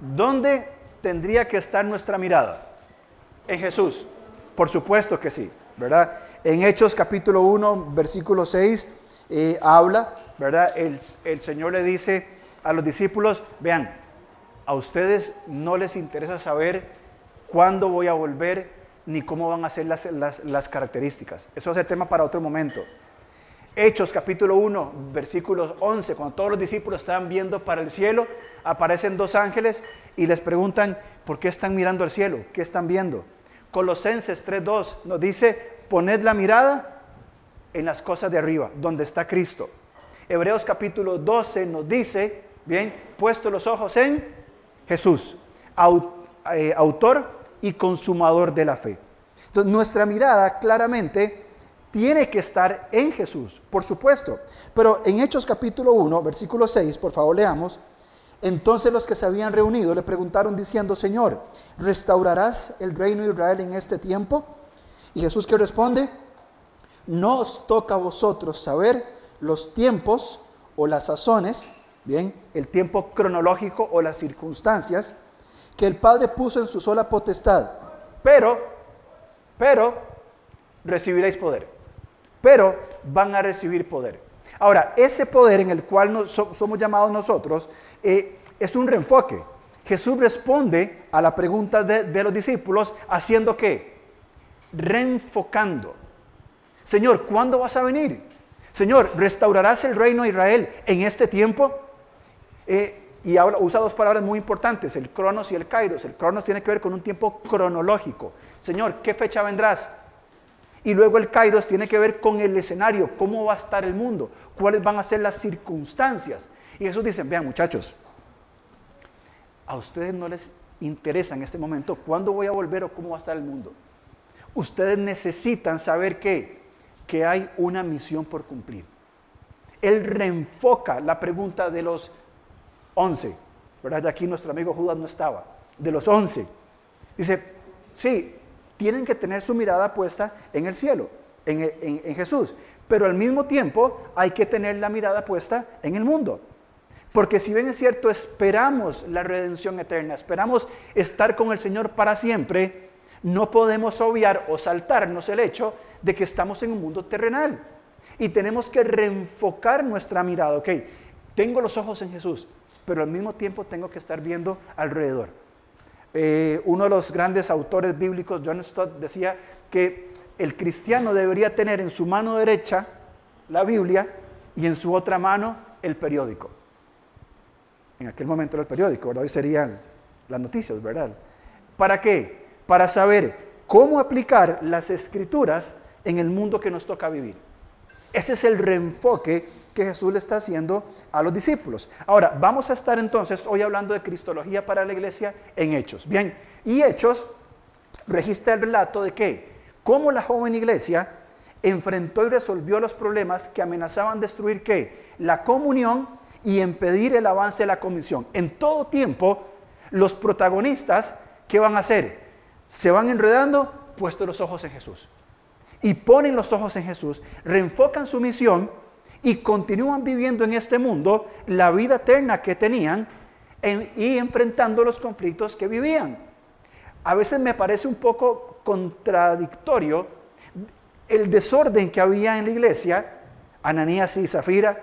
¿dónde tendría que estar nuestra mirada? En Jesús. Por supuesto que sí, ¿verdad? En Hechos capítulo 1, versículo 6, eh, habla, ¿verdad? El, el Señor le dice a los discípulos, vean, a ustedes no les interesa saber cuándo voy a volver ni cómo van a ser las, las, características. Eso es el tema para otro momento. Hechos capítulo 1, versículos 11, cuando todos los discípulos estaban viendo para el cielo, aparecen dos ángeles y les preguntan, ¿por qué están mirando al cielo? ¿Qué están viendo? Colosenses 3.2 nos dice, poned la mirada en las cosas de arriba, donde está Cristo. Hebreos capítulo 12 nos dice, bien, puesto los ojos en Jesús, eh, autor y consumador de la fe. Entonces, nuestra mirada claramente tiene que estar en Jesús, por supuesto. Pero en Hechos capítulo 1, versículo 6, por favor leamos. Entonces los que se habían reunido le preguntaron diciendo, Señor, ¿restaurarás el reino de Israel en este tiempo? Y Jesús que responde, no os toca a vosotros saber los tiempos o las sazones, bien, el tiempo cronológico o las circunstancias que el Padre puso en su sola potestad. Pero, pero, recibiréis poder. Pero van a recibir poder. Ahora, ese poder en el cual somos llamados nosotros eh, es un reenfoque. Jesús responde a la pregunta de, los discípulos haciendo qué? Reenfocando. Señor, ¿cuándo vas a venir? Señor, ¿restaurarás el reino de Israel en este tiempo? Eh, y usa dos palabras muy importantes, el cronos y el kairos. El cronos tiene que ver con un tiempo cronológico. Señor, ¿qué fecha vendrás? Y luego el kairos tiene que ver con el escenario, cómo va a estar el mundo, cuáles van a ser las circunstancias. Y Jesús dice, vean muchachos, a ustedes no les interesa en este momento cuándo voy a volver o cómo va a estar el mundo. Ustedes necesitan saber que, que hay una misión por cumplir. Él reenfoca la pregunta de los 11, ¿verdad? Aquí nuestro amigo Judas no estaba, de los 11. Dice, sí, tienen que tener su mirada puesta en el cielo, en, en Jesús, pero al mismo tiempo hay que tener la mirada puesta en el mundo. Porque si bien es cierto, esperamos la redención eterna, esperamos estar con el Señor para siempre, no podemos obviar o saltarnos el hecho de que estamos en un mundo terrenal. Y tenemos que reenfocar nuestra mirada. Ok, tengo los ojos en Jesús, pero al mismo tiempo tengo que estar viendo alrededor. Eh, uno de los grandes autores bíblicos, John Stott, decía que el cristiano debería tener en su mano derecha la Biblia y en su otra mano el periódico. En aquel momento era el periódico, hoy serían las noticias, ¿verdad? ¿Para qué? Para saber cómo aplicar las escrituras en el mundo que nos toca vivir. Ese es el reenfoque que Jesús le está haciendo a los discípulos. Ahora, vamos a estar entonces hoy hablando de Cristología para la iglesia en Hechos. Bien, y Hechos registra el relato de que, cómo la joven iglesia enfrentó y resolvió los problemas que amenazaban destruir qué? La comunión y impedir el avance de la comisión. En todo tiempo, los protagonistas, ¿qué van a hacer? Se van enredando puestos los ojos en Jesús y ponen los ojos en Jesús, reenfocan su misión y continúan viviendo en este mundo la vida eterna que tenían y enfrentando los conflictos que vivían. A veces me parece un poco contradictorio el desorden que había en la iglesia, Ananías y Zafira,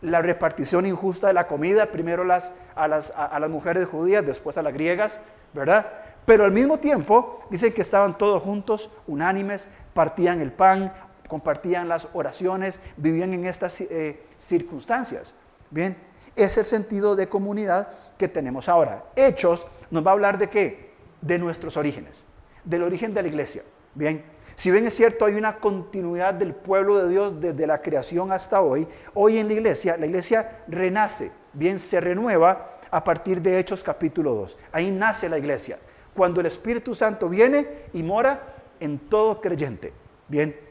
la repartición injusta de la comida, primero las, a, las, a las mujeres judías, después a las griegas, ¿verdad? Pero al mismo tiempo dice que estaban todos juntos, unánimes, partían el pan, compartían las oraciones, vivían en estas eh, circunstancias. Bien, es el sentido de comunidad que tenemos ahora. Hechos nos va a hablar de qué? De nuestros orígenes, del origen de la iglesia. Bien, si bien es cierto, hay una continuidad del pueblo de Dios desde la creación hasta hoy, hoy en la iglesia, la iglesia renace, bien, se renueva a partir de Hechos capítulo 2. Ahí nace la iglesia, cuando el Espíritu Santo viene y mora en todo creyente. Bien.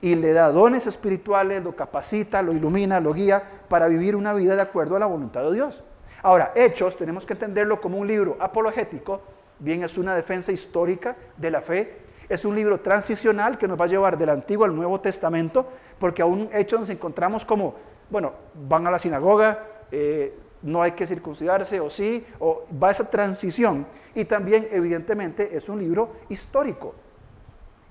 Y le da dones espirituales, lo capacita, lo ilumina, lo guía para vivir una vida de acuerdo a la voluntad de Dios. Ahora, Hechos tenemos que entenderlo como un libro apologético, bien es una defensa histórica de la fe, es un libro transicional que nos va a llevar del Antiguo al Nuevo Testamento, porque aún Hechos nos encontramos como, bueno, van a la sinagoga, eh, no hay que circuncidarse o sí, o va esa transición. Y también, evidentemente, es un libro histórico.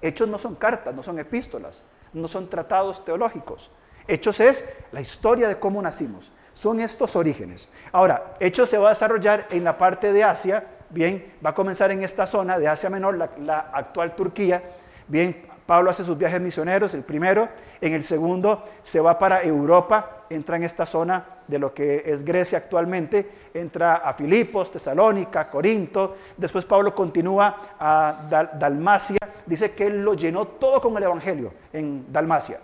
Hechos no son cartas, no son epístolas, no son tratados teológicos. Hechos es la historia de cómo nacimos. Son estos orígenes. Ahora, Hechos se va a desarrollar en la parte de Asia, bien, va a comenzar en esta zona de Asia Menor, la, la actual Turquía, bien, Pablo hace sus viajes misioneros, el primero. En el segundo se va para Europa, entra en esta zona de lo que es Grecia actualmente, entra a Filipos, Tesalónica, Corinto. Después Pablo continúa a Dalmacia. Dice que él lo llenó todo con el Evangelio en Dalmacia.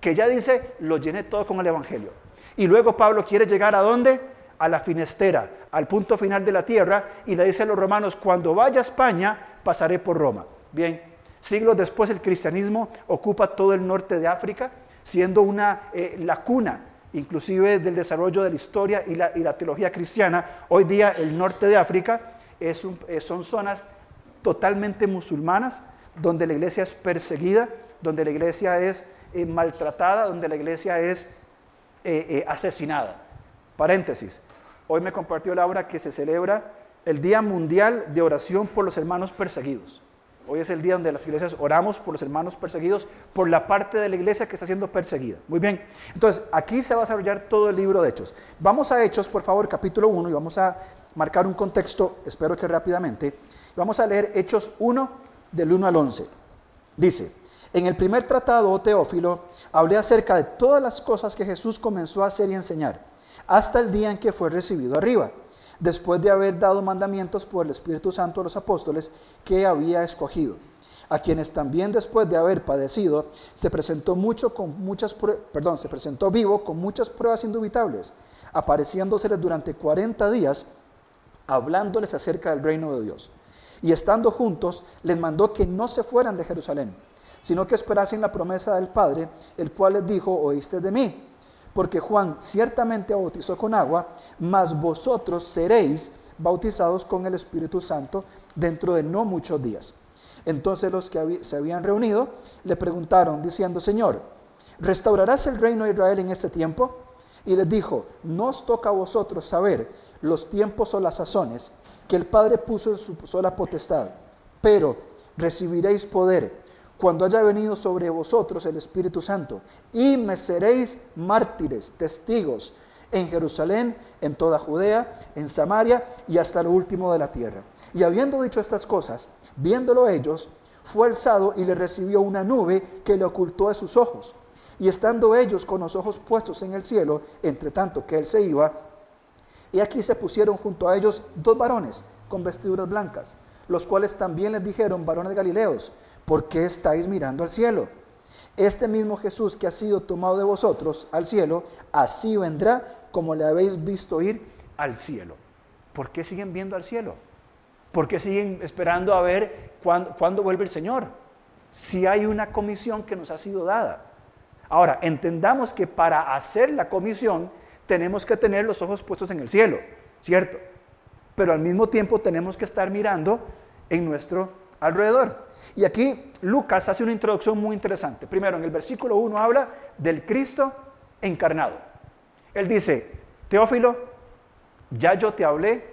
Que ya dice, lo llené todo con el Evangelio. Y luego Pablo quiere llegar a dónde? A la finestera, al punto final de la tierra. Y le dice a los romanos, cuando vaya a España, pasaré por Roma. Bien, Siglos después el cristianismo ocupa todo el norte de África, siendo una eh, lacuna inclusive del desarrollo de la historia y la, teología cristiana. Hoy día el norte de África eh, son zonas totalmente musulmanas, donde la iglesia es perseguida, donde la iglesia es eh, maltratada, donde la iglesia es asesinada. Paréntesis, hoy me compartió Laura que se celebra el Día Mundial de Oración por los Hermanos Perseguidos. Hoy es el día donde las iglesias oramos por los hermanos perseguidos, por la parte de la iglesia que está siendo perseguida. Muy bien. Entonces, aquí se va a desarrollar todo el libro de Hechos. Vamos a Hechos, por favor, capítulo 1, y vamos a marcar un contexto, espero que rápidamente. Vamos a leer Hechos 1, del 1 al 11. Dice, en el primer tratado, oh Teófilo, hablé acerca de todas las cosas que Jesús comenzó a hacer y enseñar, hasta el día en que fue recibido arriba después de haber dado mandamientos por el Espíritu Santo a los apóstoles que había escogido, a quienes también después de haber padecido se presentó mucho con muchas perdón, se presentó vivo con muchas pruebas indubitables, apareciéndoseles durante 40 días hablándoles acerca del reino de Dios. Y estando juntos, les mandó que no se fueran de Jerusalén, sino que esperasen la promesa del Padre, el cual les dijo, oíste de mí porque Juan ciertamente bautizó con agua, mas vosotros seréis bautizados con el Espíritu Santo dentro de no muchos días. Entonces los que se habían reunido le preguntaron diciendo, Señor, ¿restaurarás el reino de Israel en este tiempo? Y les dijo, no os toca a vosotros saber los tiempos o las sazones que el Padre puso en su sola potestad, pero recibiréis poder cuando haya venido sobre vosotros el Espíritu Santo, y me seréis mártires, testigos, en Jerusalén, en toda Judea, en Samaria y hasta lo último de la tierra. Y habiendo dicho estas cosas, viéndolo ellos, fue alzado y le recibió una nube que le ocultó de sus ojos. Y estando ellos con los ojos puestos en el cielo, entre tanto que él se iba, y aquí se pusieron junto a ellos dos varones con vestiduras blancas, los cuales también les dijeron, varones galileos, ¿por qué estáis mirando al cielo? Este mismo Jesús que ha sido tomado de vosotros al cielo, así vendrá como le habéis visto ir al cielo. ¿Por qué siguen viendo al cielo? ¿Por qué siguen esperando a ver cuándo, vuelve el Señor? Si hay una comisión que nos ha sido dada. Ahora, entendamos que para hacer la comisión tenemos que tener los ojos puestos en el cielo, ¿cierto? Pero al mismo tiempo tenemos que estar mirando en nuestro alrededor. Y aquí Lucas hace una introducción muy interesante. Primero, en el versículo 1 habla del Cristo encarnado. Él dice, Teófilo, ya yo te hablé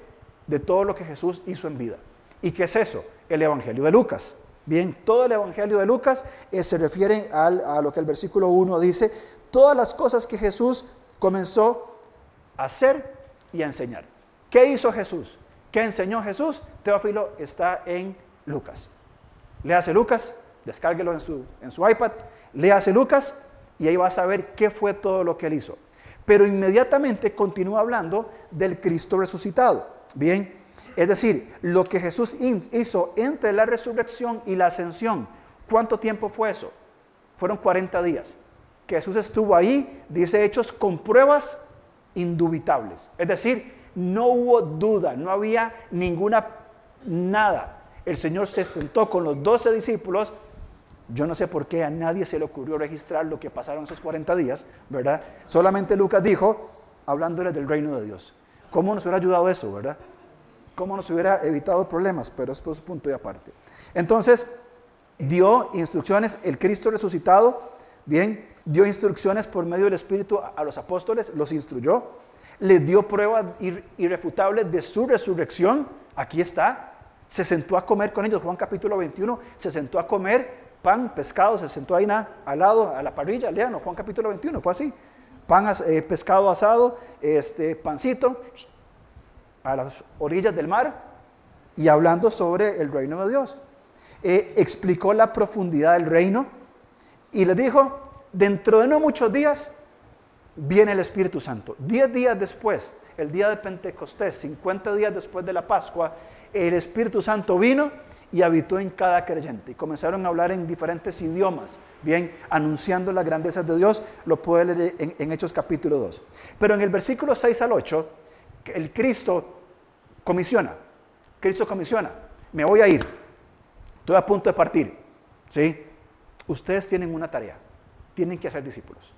de todo lo que Jesús hizo en vida. ¿Y qué es eso? El Evangelio de Lucas. Bien, todo el Evangelio de Lucas eh, se refiere a lo que el versículo 1 dice, todas las cosas que Jesús comenzó a hacer y a enseñar. ¿Qué hizo Jesús? ¿Qué enseñó Jesús? Teófilo está en Lucas. Léase Lucas, descárguelo en su, en su iPad, léase Lucas y ahí vas a ver qué fue todo lo que él hizo. Pero inmediatamente continúa hablando del Cristo resucitado. Bien, es decir, lo que Jesús hizo entre la resurrección y la ascensión. ¿Cuánto tiempo fue eso? Fueron 40 días. Jesús estuvo ahí, dice Hechos, con pruebas indubitables. Es decir, no hubo duda, no había ninguna nada el Señor se sentó con los doce discípulos. Yo no sé por qué a nadie se le ocurrió registrar lo que pasaron esos 40 días, ¿verdad? Solamente Lucas dijo, hablándole del reino de Dios. ¿Cómo nos hubiera ayudado eso, verdad? ¿Cómo nos hubiera evitado problemas? Pero es por su punto de aparte. Entonces, dio instrucciones, el Cristo resucitado, bien, dio instrucciones por medio del Espíritu a los apóstoles, los instruyó. le dio pruebas irrefutables de su resurrección. Aquí está. Se sentó a comer con ellos. Juan capítulo 21 se sentó a comer pan, pescado, se sentó ahí al lado, a la parrilla. Lean, Juan capítulo 21, fue así. Pan, eh, pescado asado, este, pancito, a las orillas del mar y hablando sobre el reino de Dios. Eh, explicó la profundidad del reino y le dijo, dentro de no muchos días viene el Espíritu Santo. Diez días después, el día de Pentecostés, 50 días después de la Pascua, el Espíritu Santo vino y habitó en cada creyente. Y comenzaron a hablar en diferentes idiomas, bien, anunciando las grandezas de Dios, lo puede leer en, Hechos capítulo 2. Pero en el versículo 6 al 8, el Cristo comisiona, Cristo comisiona, me voy a ir, estoy a punto de partir, ¿sí? Ustedes tienen una tarea, tienen que hacer discípulos.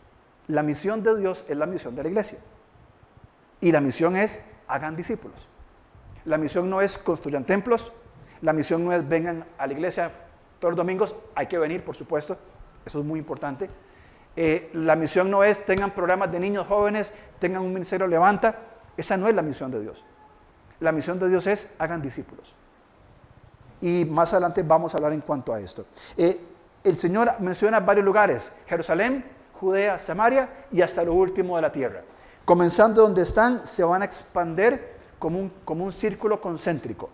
La misión de Dios es la misión de la iglesia. Y la misión es, hagan discípulos. La misión no es construyan templos, la misión no es vengan a la iglesia todos los domingos, hay que venir, por supuesto, eso es muy importante. Eh, la misión no es tengan programas de niños jóvenes, tengan un ministerio levanta, esa no es la misión de Dios. La misión de Dios es hagan discípulos. Y más adelante vamos a hablar en cuanto a esto. Eh, el Señor menciona varios lugares, Jerusalén, Judea, Samaria y hasta lo último de la tierra. Comenzando donde están, se van a expander como un, como un círculo concéntrico.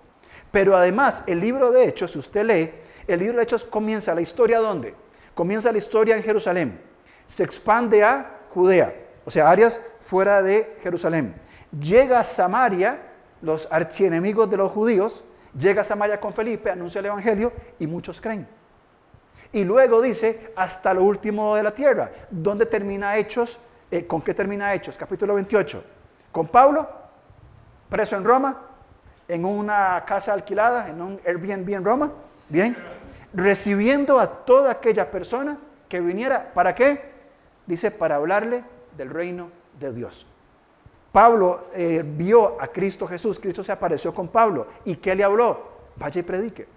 Pero además, el libro de Hechos, si usted lee, el libro de Hechos comienza la historia ¿dónde? Comienza la historia en Jerusalén. Se expande a Judea, o sea, áreas fuera de Jerusalén. Llega a Samaria, los archienemigos de los judíos, llega a Samaria con Felipe, anuncia el Evangelio y muchos creen. Y luego dice, hasta lo último de la tierra. ¿Dónde termina Hechos? Eh, ¿Con qué termina Hechos? Capítulo 28. Con Pablo, preso en Roma, en una casa alquilada, en un Airbnb en Roma. Bien. Recibiendo a toda aquella persona que viniera. ¿Para qué? Dice, para hablarle del reino de Dios. Pablo eh, vio a Cristo Jesús, Cristo se apareció con Pablo. ¿Y qué le habló? Vaya y predique.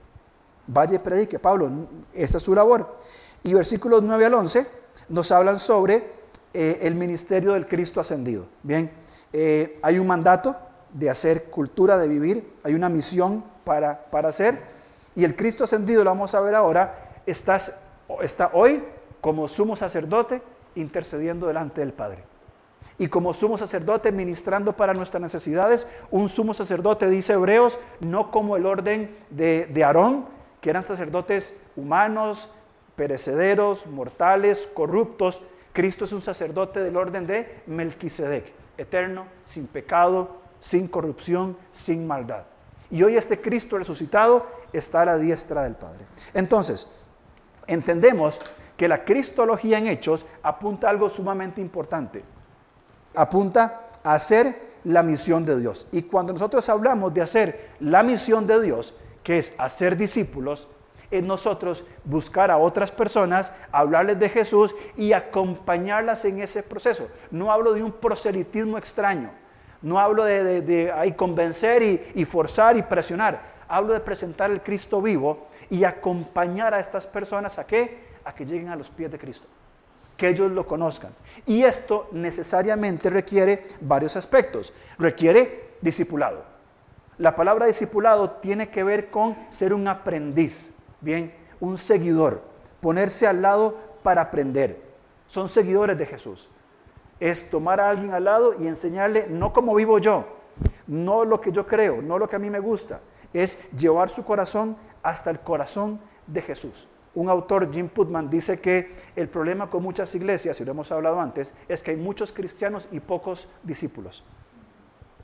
Vaya y predique, Pablo, esa es su labor. Y versículos 9 al 11 nos hablan sobre eh, el ministerio del Cristo ascendido. Bien, eh, hay un mandato de hacer cultura, de vivir, hay una misión para, para hacer. Y el Cristo ascendido, lo vamos a ver ahora, está, hoy como sumo sacerdote intercediendo delante del Padre. Y como sumo sacerdote ministrando para nuestras necesidades, un sumo sacerdote, dice Hebreos, no como el orden de, de Aarón, que eran sacerdotes humanos, perecederos, mortales, corruptos. Cristo es un sacerdote del orden de Melquisedec, eterno, sin pecado, sin corrupción, sin maldad. Y hoy este Cristo resucitado está a la diestra del Padre. Entonces, entendemos que la cristología en hechos apunta a algo sumamente importante. Apunta a hacer la misión de Dios. Y cuando nosotros hablamos de hacer la misión de Dios, que es hacer discípulos, es nosotros buscar a otras personas, hablarles de Jesús y acompañarlas en ese proceso. No hablo de un proselitismo extraño, no hablo de, convencer y, forzar y presionar, hablo de presentar el Cristo vivo y acompañar a estas personas a qué? A que lleguen a los pies de Cristo, que ellos lo conozcan. Y esto necesariamente requiere varios aspectos. Requiere discipulado. La palabra discipulado tiene que ver con ser un aprendiz, bien, un seguidor, ponerse al lado para aprender. Son seguidores de Jesús. Es tomar a alguien al lado y enseñarle no como vivo yo, no lo que yo creo, no lo que a mí me gusta, es llevar su corazón hasta el corazón de Jesús. Un autor, Jim Putman, dice que el problema con muchas iglesias, y lo hemos hablado antes, es que hay muchos cristianos y pocos discípulos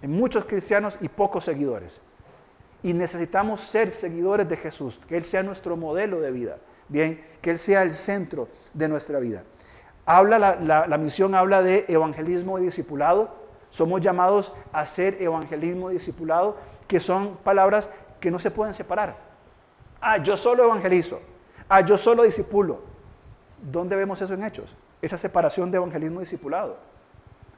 muchos cristianos y pocos seguidores. Y necesitamos ser seguidores de Jesús, que Él sea nuestro modelo de vida, bien, que Él sea el centro de nuestra vida. Habla la, la misión habla de evangelismo y discipulado. Somos llamados a hacer evangelismo y discipulado, que son palabras que no se pueden separar. Ah, yo solo evangelizo. Ah, yo solo discipulo. ¿Dónde vemos eso en Hechos? Esa separación de evangelismo y discipulado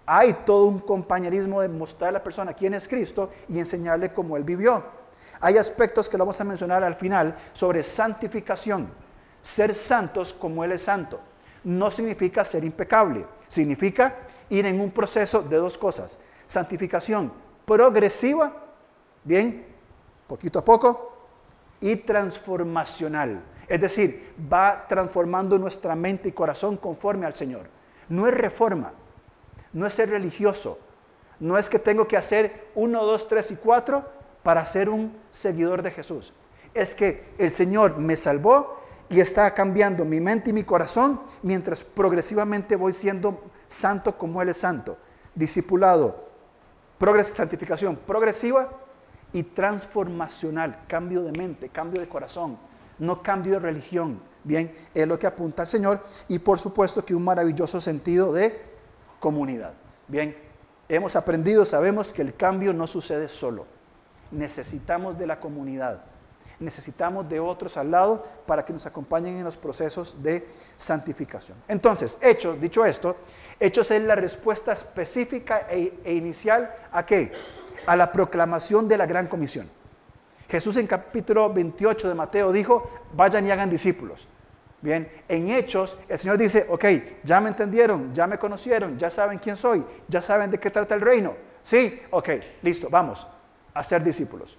hay todo un compañerismo de mostrar a la persona quién es Cristo y enseñarle cómo Él vivió. Hay aspectos que lo vamos a mencionar al final sobre santificación. Ser santos como Él es santo. No significa ser impecable, significa ir en un proceso de dos cosas. santificación progresiva, bien, poquito a poco, y transformacional. Es decir, va transformando nuestra mente y corazón conforme al Señor. No es reforma, no es ser religioso, no es que tengo que hacer uno, dos, tres y cuatro para ser un seguidor de Jesús. Es que el Señor me salvó y está cambiando mi mente y mi corazón mientras progresivamente voy siendo santo como Él es santo. Discipulado, santificación progresiva y transformacional, cambio de mente, cambio de corazón, no cambio de religión. Bien, es lo que apunta al Señor y por supuesto que un maravilloso sentido de comunidad. Bien, hemos aprendido, sabemos que el cambio no sucede solo. Necesitamos de la comunidad. Necesitamos de otros al lado para que nos acompañen en los procesos de santificación. Entonces, Hechos, dicho esto, Hechos es la respuesta específica e, e inicial a qué? A la proclamación de la gran comisión. Jesús en capítulo 28 de Mateo dijo, vayan y hagan discípulos. Bien, en Hechos el Señor dice, ok, ya me entendieron, ya me conocieron, ya saben quién soy, ya saben de qué trata el reino. Sí, ok, listo, vamos a ser discípulos.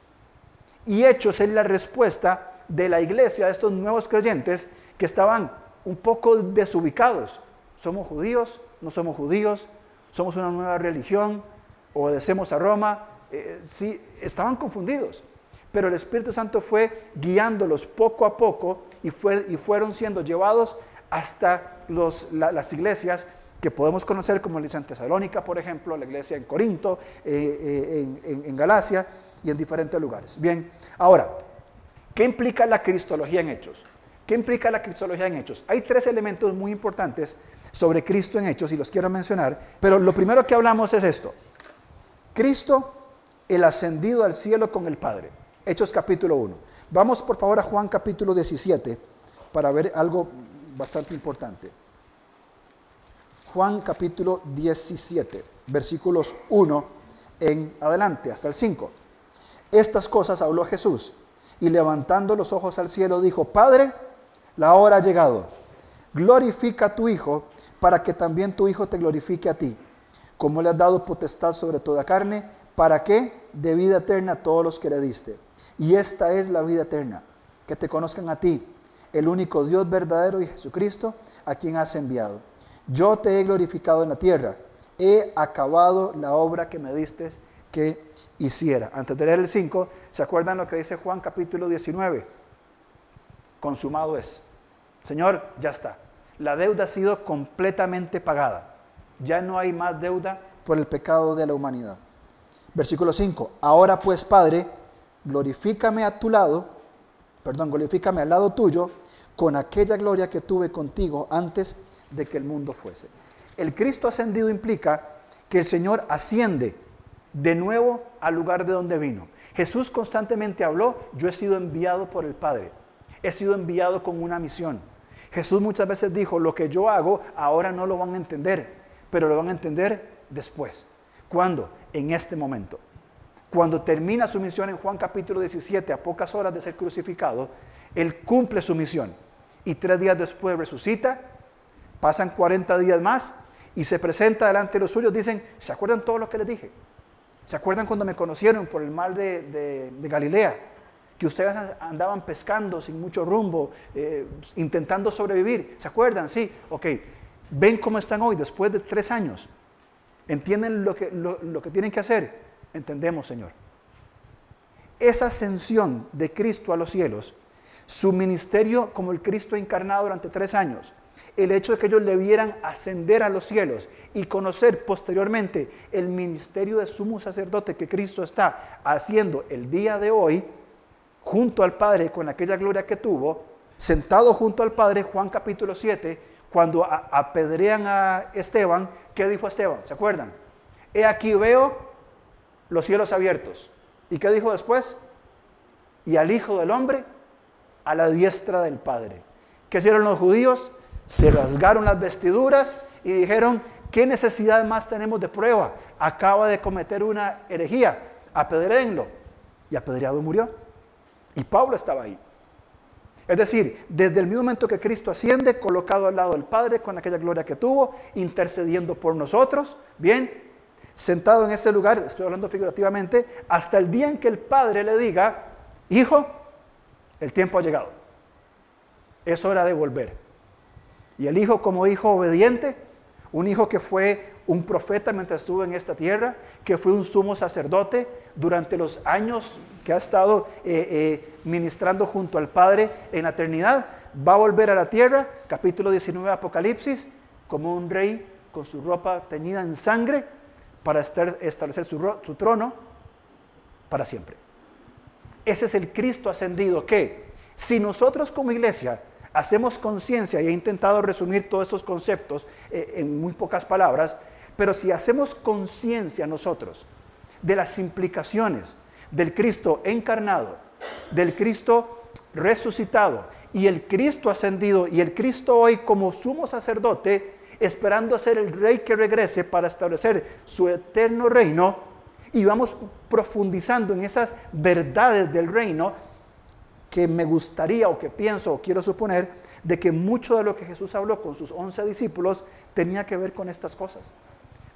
Y Hechos es la respuesta de la iglesia, de estos nuevos creyentes que estaban un poco desubicados. ¿Somos judíos? ¿No somos judíos? ¿Somos una nueva religión? ¿Obedecemos a Roma? Eh, sí, estaban confundidos. Pero el Espíritu Santo fue guiándolos poco a poco y, fue, y fueron siendo llevados hasta las iglesias que podemos conocer como la iglesia en Tesalónica, por ejemplo, la iglesia en Corinto, eh, eh, en Galacia, y en diferentes lugares. Bien, ahora, ¿qué implica la cristología en hechos? ¿Qué implica la cristología en hechos? Hay tres elementos muy importantes sobre Cristo en hechos y los quiero mencionar, pero lo primero que hablamos es esto. Cristo, el ascendido al cielo con el Padre. Hechos capítulo 1. Vamos por favor a Juan capítulo 17 para ver algo bastante importante. Juan capítulo 17, versículos 1 en adelante, hasta el 5. Estas cosas habló Jesús y levantando los ojos al cielo dijo, Padre, la hora ha llegado. Glorifica a tu Hijo para que también tu Hijo te glorifique a ti, como le has dado potestad sobre toda carne, para que de vida eterna a todos los que le diste. Y esta es la vida eterna, que te conozcan a ti, el único Dios verdadero y Jesucristo, a quien has enviado. Yo te he glorificado en la tierra, he acabado la obra que me diste que hiciera. Antes de leer el 5, ¿se acuerdan lo que dice Juan capítulo 19? Consumado es. Señor, ya está. La deuda ha sido completamente pagada. Ya no hay más deuda por el pecado de la humanidad. Versículo 5. Ahora pues, Padre, glorifícame a tu lado, perdón, glorifícame al lado tuyo con aquella gloria que tuve contigo antes de que el mundo fuese. El Cristo ascendido implica que el Señor asciende de nuevo al lugar de donde vino. Jesús constantemente habló, yo he sido enviado por el Padre, he sido enviado con una misión. Jesús muchas veces dijo, lo que yo hago ahora no lo van a entender, pero lo van a entender después. ¿Cuándo? En este momento. Cuando termina su misión en Juan capítulo 17, a pocas horas de ser crucificado, Él cumple su misión y tres días después resucita, pasan 40 días más y se presenta delante de los suyos, dicen, ¿se acuerdan todo lo que les dije? ¿Se acuerdan cuando me conocieron por el mal de, Galilea? Que ustedes andaban pescando sin mucho rumbo, eh, intentando sobrevivir. ¿Se acuerdan? Sí, ok. ¿Ven cómo están hoy después de tres años? ¿Entienden lo que, lo que tienen que hacer? Entendemos, Señor. Esa ascensión de Cristo a los cielos, su ministerio como el Cristo encarnado durante tres años, el hecho de que ellos le vieran ascender a los cielos y conocer posteriormente el ministerio de sumo sacerdote que Cristo está haciendo el día de hoy, junto al Padre con aquella gloria que tuvo, sentado junto al Padre, Juan capítulo 7, cuando apedrean a Esteban, ¿qué dijo Esteban? ¿Se acuerdan? He aquí veo los cielos abiertos. ¿Y qué dijo después? Y al Hijo del Hombre a la diestra del Padre. ¿Qué hicieron los judíos? Se rasgaron las vestiduras y dijeron, ¿qué necesidad más tenemos de prueba? Acaba de cometer una herejía, apedréenlo. Y apedreado murió. Y Pablo estaba ahí. Es decir, desde el mismo momento que Cristo asciende, colocado al lado del Padre con aquella gloria que tuvo, intercediendo por nosotros, bien, sentado en ese lugar, estoy hablando figurativamente, hasta el día en que el Padre le diga, hijo, el tiempo ha llegado. Es hora de volver. Y el hijo como hijo obediente, un hijo que fue un profeta mientras estuvo en esta tierra, que fue un sumo sacerdote durante los años que ha estado eh, eh, ministrando junto al Padre en la eternidad, va a volver a la tierra, capítulo 19 de Apocalipsis, como un rey con su ropa teñida en sangre para establecer su, su trono para siempre. Ese es el Cristo ascendido que, si nosotros como iglesia hacemos conciencia, y he intentado resumir todos estos conceptos eh, en muy pocas palabras, pero si hacemos conciencia nosotros de las implicaciones del Cristo encarnado, del Cristo resucitado y el Cristo ascendido y el Cristo hoy como sumo sacerdote, esperando ser el rey que regrese para establecer su eterno reino, y vamos profundizando en esas verdades del reino que me gustaría o que pienso o quiero suponer de que mucho de lo que Jesús habló con sus once discípulos tenía que ver con estas cosas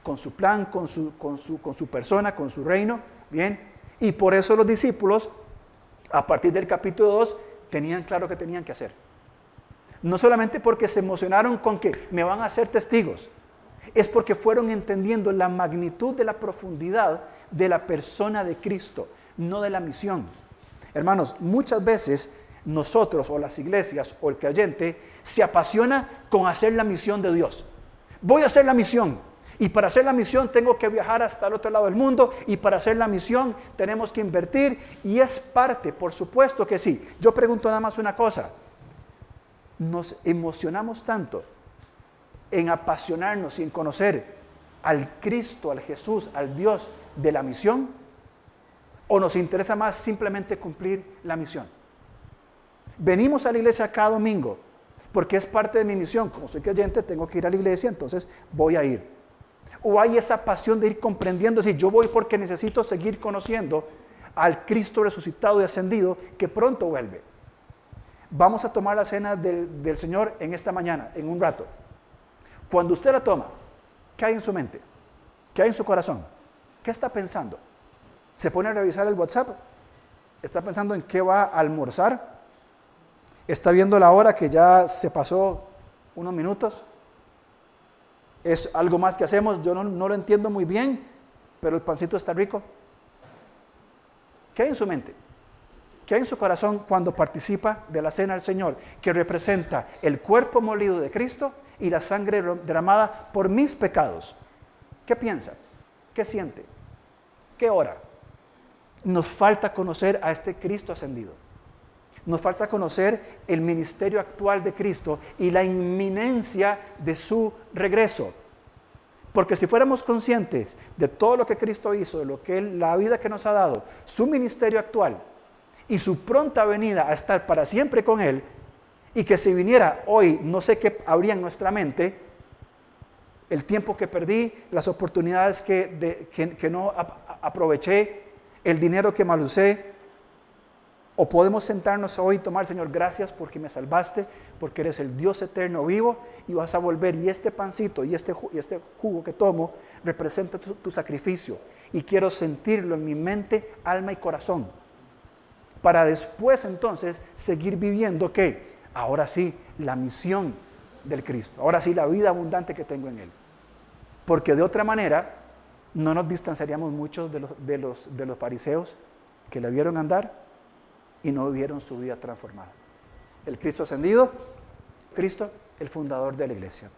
con su plan, con su, con su, con su persona, con su reino. Bien. Y por eso los discípulos, a partir del capítulo 2, tenían claro que tenían que hacer. No solamente porque se emocionaron con que me van a hacer testigos, es porque fueron entendiendo la magnitud de la profundidad de la persona de Cristo, no de la misión. Hermanos, muchas veces nosotros o las iglesias o el creyente se apasiona con hacer la misión de Dios. Voy a hacer la misión. Y para hacer la misión tengo que viajar hasta el otro lado del mundo y para hacer la misión tenemos que invertir y es parte, por supuesto que sí. Yo pregunto nada más una cosa. ¿Nos emocionamos tanto en apasionarnos y en conocer al Cristo, al Jesús, al Dios de la misión? ¿O nos interesa más simplemente cumplir la misión? Venimos a la iglesia cada domingo porque es parte de mi misión. Como soy creyente, tengo que ir a la iglesia, entonces voy a ir. O hay esa pasión de ir comprendiendo, si yo voy porque necesito seguir conociendo al Cristo resucitado y ascendido que pronto vuelve. Vamos a tomar la cena del, del Señor en esta mañana, en un rato. Cuando usted la toma, ¿qué hay en su mente? ¿Qué hay en su corazón? ¿Qué está pensando? ¿Se pone a revisar el WhatsApp? ¿Está pensando en qué va a almorzar? ¿Está viendo la hora que ya se pasó unos minutos? es algo más que hacemos, yo no, lo entiendo muy bien, pero el pancito está rico. ¿Qué hay en su mente? ¿Qué hay en su corazón cuando participa de la cena del Señor, que representa el cuerpo molido de Cristo y la sangre derramada por mis pecados? ¿Qué piensa? ¿Qué siente? ¿Qué ora? Nos falta conocer a este Cristo ascendido. Nos falta conocer el ministerio actual de Cristo y la inminencia de su regreso. Porque si fuéramos conscientes de todo lo que Cristo hizo, de lo que la vida que nos ha dado, su ministerio actual y su pronta venida a estar para siempre con Él, y que si viniera hoy, no sé qué habría en nuestra mente, el tiempo que perdí, las oportunidades que, que, no aproveché, el dinero que mal usé, o podemos sentarnos hoy y tomar, Señor, gracias porque me salvaste, porque eres el Dios eterno vivo y vas a volver. Y este pancito y este, y este jugo que tomo representa tu, sacrificio. Y quiero sentirlo en mi mente, alma y corazón. Para después entonces seguir viviendo que ahora sí, la misión del Cristo. Ahora sí, la vida abundante que tengo en Él. Porque de otra manera no nos distanciaríamos mucho de los, de los, de los fariseos que le vieron andar y no vivieron su vida transformada. El Cristo ascendido, Cristo, el fundador de la iglesia.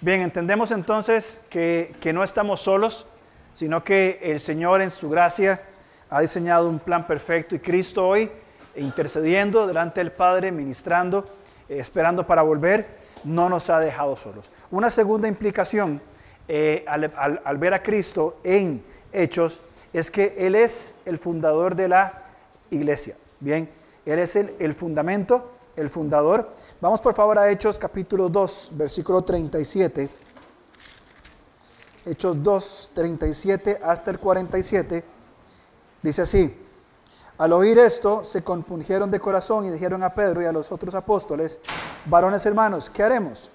Bien, entendemos entonces que, no estamos solos, sino que el Señor en su gracia ha diseñado un plan perfecto y Cristo hoy intercediendo delante del Padre, ministrando, eh, esperando para volver, no nos ha dejado solos. Una segunda implicación eh, al ver a Cristo en Hechos es que Él es el fundador de la iglesia. Bien, Él es el, fundamento, el fundador. Vamos por favor a Hechos capítulo 2, versículo 37. Hechos 2, 37 hasta el 47. Dice así. Al oír esto, se compungieron de corazón y dijeron a Pedro y a los otros apóstoles, varones hermanos, ¿qué haremos?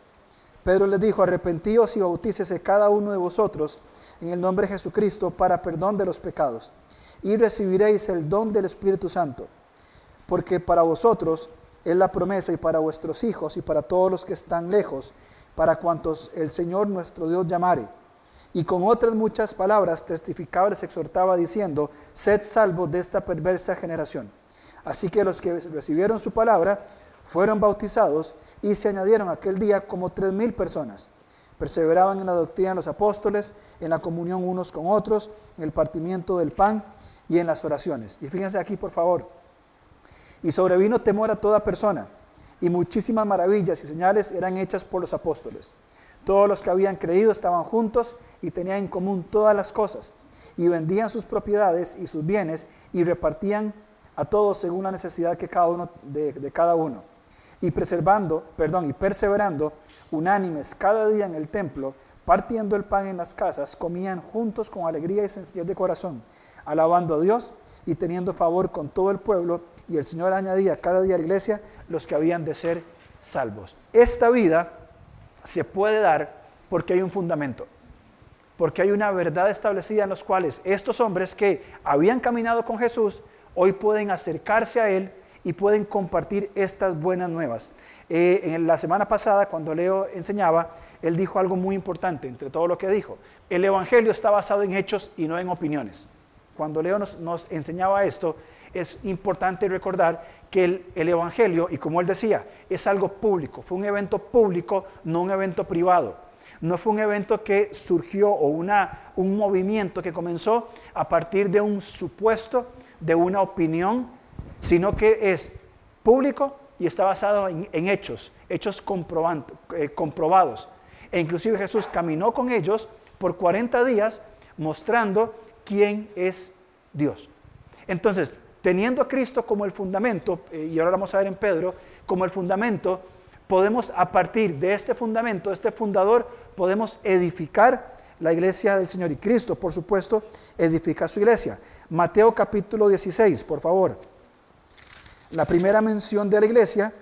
Pedro les dijo, arrepentíos y bautícese cada uno de vosotros en el nombre de Jesucristo para perdón de los pecados, y recibiréis el don del Espíritu Santo, porque para vosotros es la promesa y para vuestros hijos y para todos los que están lejos, para cuantos el Señor nuestro Dios llamare. Y con otras muchas palabras testificaba, les exhortaba diciendo, sed salvos de esta perversa generación. Así que los que recibieron su palabra fueron bautizados y se añadieron aquel día como tres mil personas. Perseveraban en la doctrina de los apóstoles, en la comunión unos con otros, en el partimiento del pan y en las oraciones. Y fíjense aquí, por favor. Y sobrevino temor a toda persona, y muchísimas maravillas y señales eran hechas por los apóstoles. Todos los que habían creído estaban juntos y tenían en común todas las cosas, y vendían sus propiedades y sus bienes y repartían a todos según la necesidad que cada uno de, de cada uno. Y preservando, perdón, y perseverando unánimes cada día en el templo, partiendo el pan en las casas, comían juntos con alegría y sencillez de corazón, alabando a Dios y teniendo favor con todo el pueblo, y el Señor añadía cada día a la iglesia los que habían de ser salvos. Esta vida se puede dar porque hay un fundamento, porque hay una verdad establecida en los cuales estos hombres que habían caminado con Jesús, hoy pueden acercarse a Él y pueden compartir estas buenas nuevas. Eh, en la semana pasada, cuando Leo enseñaba, él dijo algo muy importante entre todo lo que dijo. El Evangelio está basado en hechos y no en opiniones. Cuando Leo nos, enseñaba esto, es importante recordar que el, el, Evangelio, y como él decía, es algo público, fue un evento público, no un evento privado. No fue un evento que surgió o una, un movimiento que comenzó a partir de un supuesto, de una opinión, sino que es público y está basado en, hechos, hechos eh, comprobados. E inclusive Jesús caminó con ellos por 40 días mostrando quién es Dios. Entonces, teniendo a Cristo como el fundamento, eh, y ahora vamos a ver en Pedro, como el fundamento, podemos a partir de este fundamento, de este fundador, podemos edificar la iglesia del Señor. Y Cristo, por supuesto, edifica su iglesia. Mateo capítulo 16, por favor. La primera mención de la iglesia,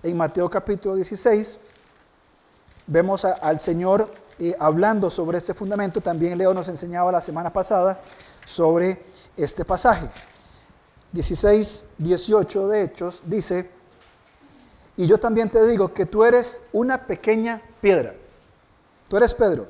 en Mateo capítulo 16, vemos al Señor eh, hablando sobre este fundamento. También Leo nos enseñaba la semana pasada sobre este pasaje. 16, 18 de Hechos dice, y yo también te digo que tú eres una pequeña piedra. Tú eres Pedro.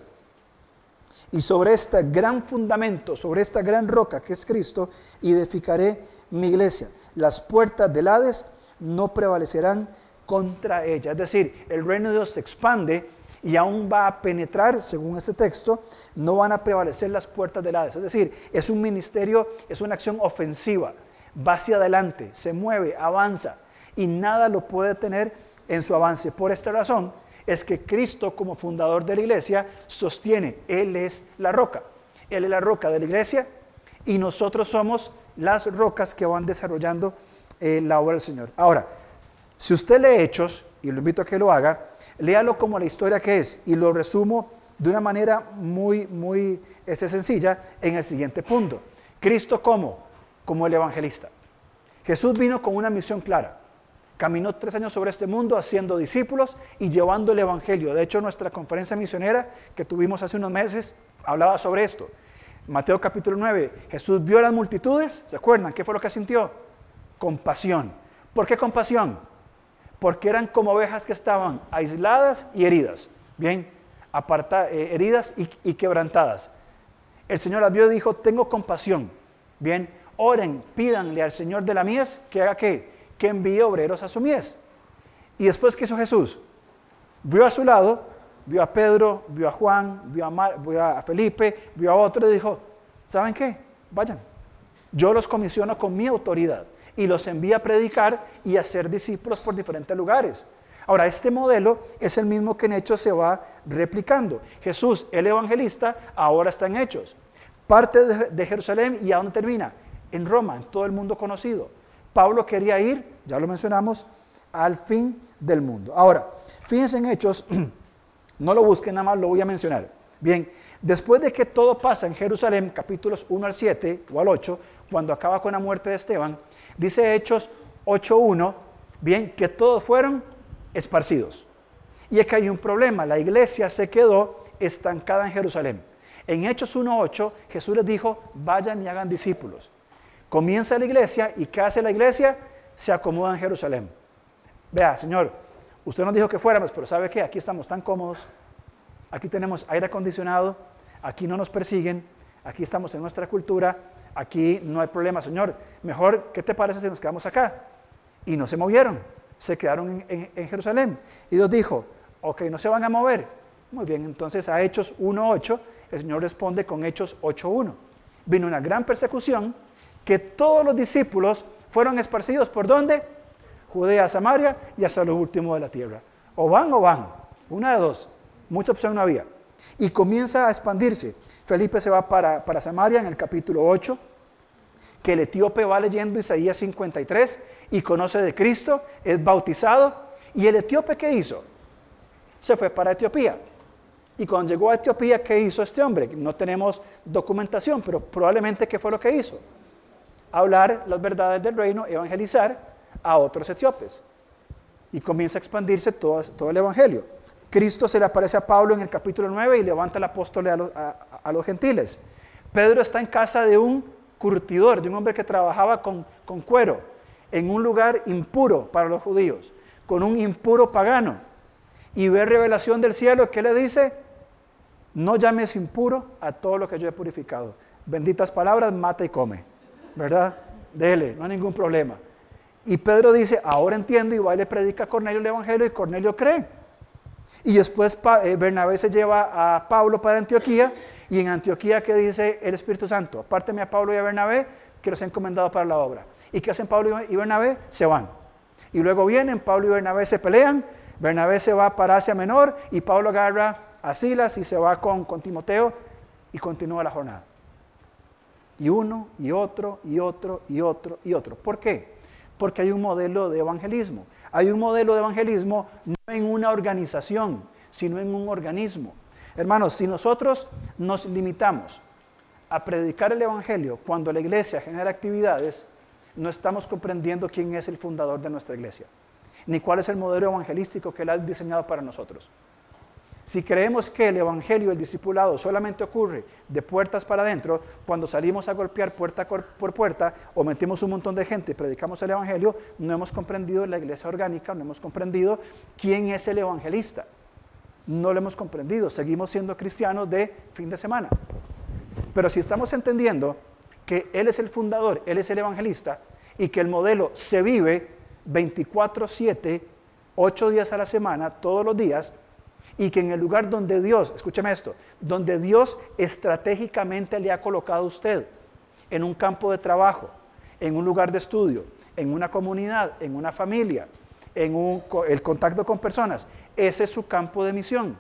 Y sobre este gran fundamento, sobre esta gran roca que es Cristo, edificaré mi iglesia. Las puertas del Hades no prevalecerán contra ella. Es decir, el reino de Dios se expande y aún va a penetrar, según este texto, no van a prevalecer las puertas del Hades. Es decir, es un ministerio, es una acción ofensiva, va hacia adelante, se mueve, avanza y nada lo puede tener en su avance. Por esta razón es que Cristo como fundador de la iglesia sostiene, Él es la roca, Él es la roca de la iglesia y nosotros somos las rocas que van desarrollando eh, la obra del Señor. Ahora, si usted lee Hechos, y lo invito a que lo haga, léalo como la historia que es y lo resumo de una manera muy, muy este, sencilla en el siguiente punto. Cristo como, como el evangelista. Jesús vino con una misión clara. Caminó tres años sobre este mundo haciendo discípulos y llevando el Evangelio. De hecho, nuestra conferencia misionera que tuvimos hace unos meses hablaba sobre esto. Mateo capítulo 9, Jesús vio a las multitudes, ¿se acuerdan? ¿Qué fue lo que sintió? Compasión. ¿Por qué compasión? porque eran como ovejas que estaban aisladas y heridas, bien, aparta, eh, heridas y, quebrantadas. El Señor las vio y dijo, tengo compasión, bien, oren, pídanle al Señor de la mies que haga qué, que envíe obreros a su mies. Y después, ¿qué hizo Jesús? Vio a su lado, vio a Pedro, vio a Juan, vio a, vio a Felipe, vio a otro y dijo, ¿saben qué? Vayan. Yo los comisiono con mi autoridad y los envía a predicar y a ser discípulos por diferentes lugares. Ahora, este modelo es el mismo que en Hechos se va replicando. Jesús, el evangelista, ahora está en Hechos. Parte de, Jerusalén y ¿a dónde termina? En Roma, en todo el mundo conocido. Pablo quería ir, ya lo mencionamos, al fin del mundo. Ahora, fíjense en Hechos, no lo busquen, nada más lo voy a mencionar. Bien, después de que todo pasa en Jerusalén, capítulos 1 al 7 o al 8, cuando acaba con la muerte de Esteban, Dice Hechos 8.1, bien, que todos fueron esparcidos. Y es que hay un problema, la iglesia se quedó estancada en Jerusalén. En Hechos 1.8 Jesús les dijo, vayan y hagan discípulos. Comienza la iglesia y ¿qué hace la iglesia? Se acomoda en Jerusalén. Vea, Señor, usted nos dijo que fuéramos, pero ¿sabe qué? Aquí estamos tan cómodos, aquí tenemos aire acondicionado, aquí no nos persiguen, aquí estamos en nuestra cultura, aquí no hay problema, Señor. Mejor, ¿qué te parece si nos quedamos acá? Y no se movieron, se quedaron en, Jerusalén. Y Dios dijo, ok, no se van a mover. Muy bien, entonces a Hechos 1.8, el Señor responde con Hechos 8.1. Vino una gran persecución que todos los discípulos fueron esparcidos por dónde? Judea, Samaria y hasta lo último de la tierra. O van o van, una de dos, mucha opción no había. Y comienza a expandirse. Felipe se va para, para Samaria en el capítulo 8, que el etíope va leyendo Isaías 53 y conoce de Cristo, es bautizado. ¿Y el etíope qué hizo? Se fue para Etiopía. Y cuando llegó a Etiopía, ¿qué hizo este hombre? No tenemos documentación, pero probablemente qué fue lo que hizo hablar las verdades del reino, evangelizar a otros etíopes. Y comienza a expandirse todo, el evangelio. Cristo se le aparece a Pablo en el capítulo 9 y levanta el apóstol a los, gentiles. Pedro está en casa de un curtidor, de un hombre que trabajaba con, con cuero, en un lugar impuro para los judíos, con un impuro pagano. Y ve revelación del cielo que le dice, no llames impuro a todo lo que yo he purificado. Benditas palabras, mata y come. ¿verdad? Dele, no hay ningún problema. Y Pedro dice, ahora entiendo, y va y le predica a Cornelio el Evangelio y Cornelio cree. Y después eh, Bernabé se lleva a Pablo para Antioquía y en Antioquía que dice el Espíritu Santo, apárteme a Pablo y a Bernabé que los he encomendado para la obra. ¿Y qué hacen Pablo y Bernabé? Se van. Y luego vienen, Pablo y Bernabé se pelean, Bernabé se va para Asia Menor y Pablo agarra a Silas y se va con, con Timoteo y continúa la jornada. Y uno, y otro, y otro, y otro, y otro. ¿Por qué? Porque hay un modelo de evangelismo. Hay un modelo de evangelismo no en una organización, sino en un organismo. Hermanos, si nosotros nos limitamos a predicar el Evangelio cuando la iglesia genera actividades, no estamos comprendiendo quién es el fundador de nuestra iglesia, ni cuál es el modelo evangelístico que Él ha diseñado para nosotros. Si creemos que el Evangelio, el discipulado, solamente ocurre de puertas para adentro, cuando salimos a golpear puerta por puerta o metemos un montón de gente y predicamos el Evangelio, no hemos comprendido la iglesia orgánica, no hemos comprendido quién es el evangelista. No lo hemos comprendido, seguimos siendo cristianos de fin de semana. Pero si estamos entendiendo que Él es el fundador, Él es el evangelista y que el modelo se vive 24/7, 8 días a la semana, todos los días, y que en el lugar donde Dios, escúcheme esto, donde Dios estratégicamente le ha colocado a usted, en un campo de trabajo, en un lugar de estudio, en una comunidad, en una familia, en el contacto con personas, ese es su campo de misión.